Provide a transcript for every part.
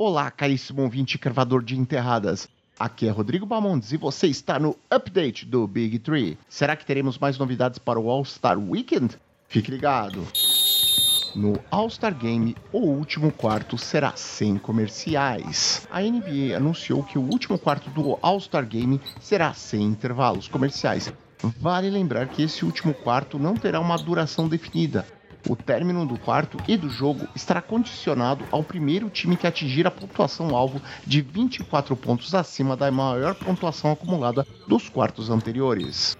Olá, caríssimo ouvinte cravador de enterradas. Aqui é Rodrigo Bamondes e você está no update do Big Tree. Será que teremos mais novidades para o All-Star Weekend? Fique ligado. No All-Star Game, o último quarto será sem comerciais. A NBA anunciou que o último quarto do All-Star Game será sem intervalos comerciais. Vale lembrar que esse último quarto não terá uma duração definida, o término do quarto e do jogo estará condicionado ao primeiro time que atingir a pontuação alvo de 24 pontos acima da maior pontuação acumulada dos quartos anteriores.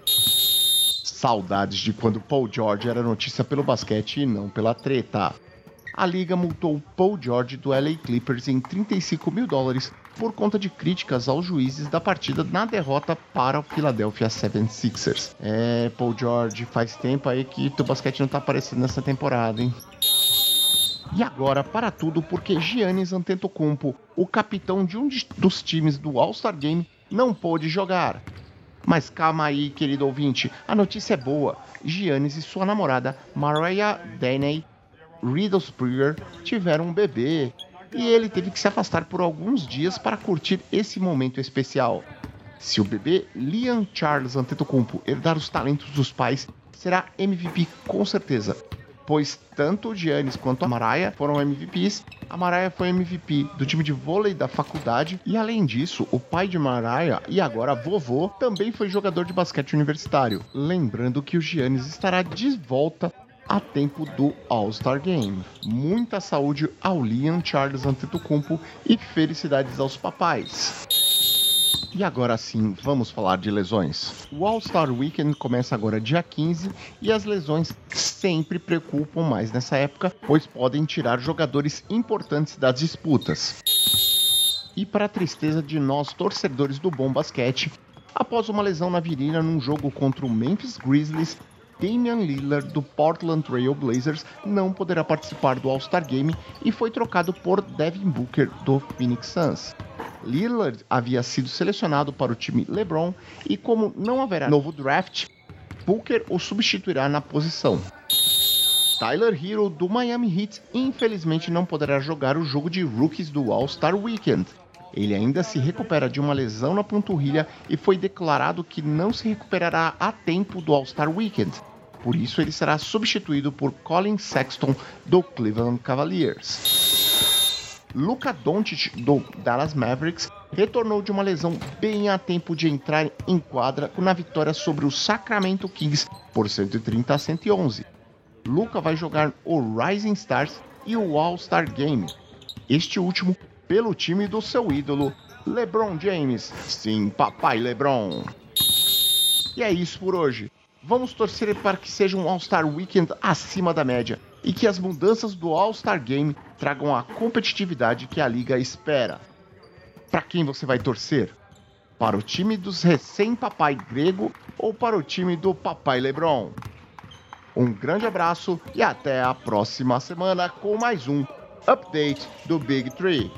Saudades de quando Paul George era notícia pelo basquete e não pela treta. A liga multou Paul George do LA Clippers em 35 mil dólares por conta de críticas aos juízes da partida na derrota para o Philadelphia 76ers. É, Paul George, faz tempo aí que teu basquete não tá aparecendo nessa temporada, hein? E agora, para tudo, porque Giannis Antetokounmpo, o capitão de um dos times do All-Star Game, não pôde jogar. Mas calma aí, querido ouvinte, a notícia é boa. Giannis e sua namorada, Mariah Daney Riddle Springer, tiveram um bebê e ele teve que se afastar por alguns dias para curtir esse momento especial. Se o bebê Liam Charles Antetokounmpo herdar os talentos dos pais, será MVP com certeza, pois tanto o Giannis quanto a Mariah foram MVPs. A Mariah foi MVP do time de vôlei da faculdade e além disso, o pai de Mariah e agora vovô também foi jogador de basquete universitário. Lembrando que o Giannis estará de volta a tempo do All-Star Game. Muita saúde ao Liam Charles Antetokounmpo e felicidades aos papais. E agora sim, vamos falar de lesões. O All-Star Weekend começa agora dia 15 e as lesões sempre preocupam mais nessa época, pois podem tirar jogadores importantes das disputas. E para a tristeza de nós torcedores do bom basquete, após uma lesão na virilha num jogo contra o Memphis Grizzlies, Damian Lillard do Portland Trail Blazers não poderá participar do All-Star Game e foi trocado por Devin Booker do Phoenix Suns. Lillard havia sido selecionado para o time LeBron e como não haverá novo draft, Booker o substituirá na posição. Tyler Hero do Miami Heat infelizmente não poderá jogar o jogo de rookies do All-Star Weekend. Ele ainda se recupera de uma lesão na panturrilha e foi declarado que não se recuperará a tempo do All-Star Weekend. Por isso, ele será substituído por Colin Sexton do Cleveland Cavaliers. Luka Doncic do Dallas Mavericks retornou de uma lesão bem a tempo de entrar em quadra na vitória sobre o Sacramento Kings por 130 a 111. Luka vai jogar o Rising Stars e o All-Star Game. Este último pelo time do seu ídolo, LeBron James. Sim, papai LeBron. E é isso por hoje. Vamos torcer para que seja um All-Star Weekend acima da média e que as mudanças do All-Star Game tragam a competitividade que a liga espera. Para quem você vai torcer? Para o time dos recém-papai grego ou para o time do papai LeBron? Um grande abraço e até a próxima semana com mais um update do Big Tree.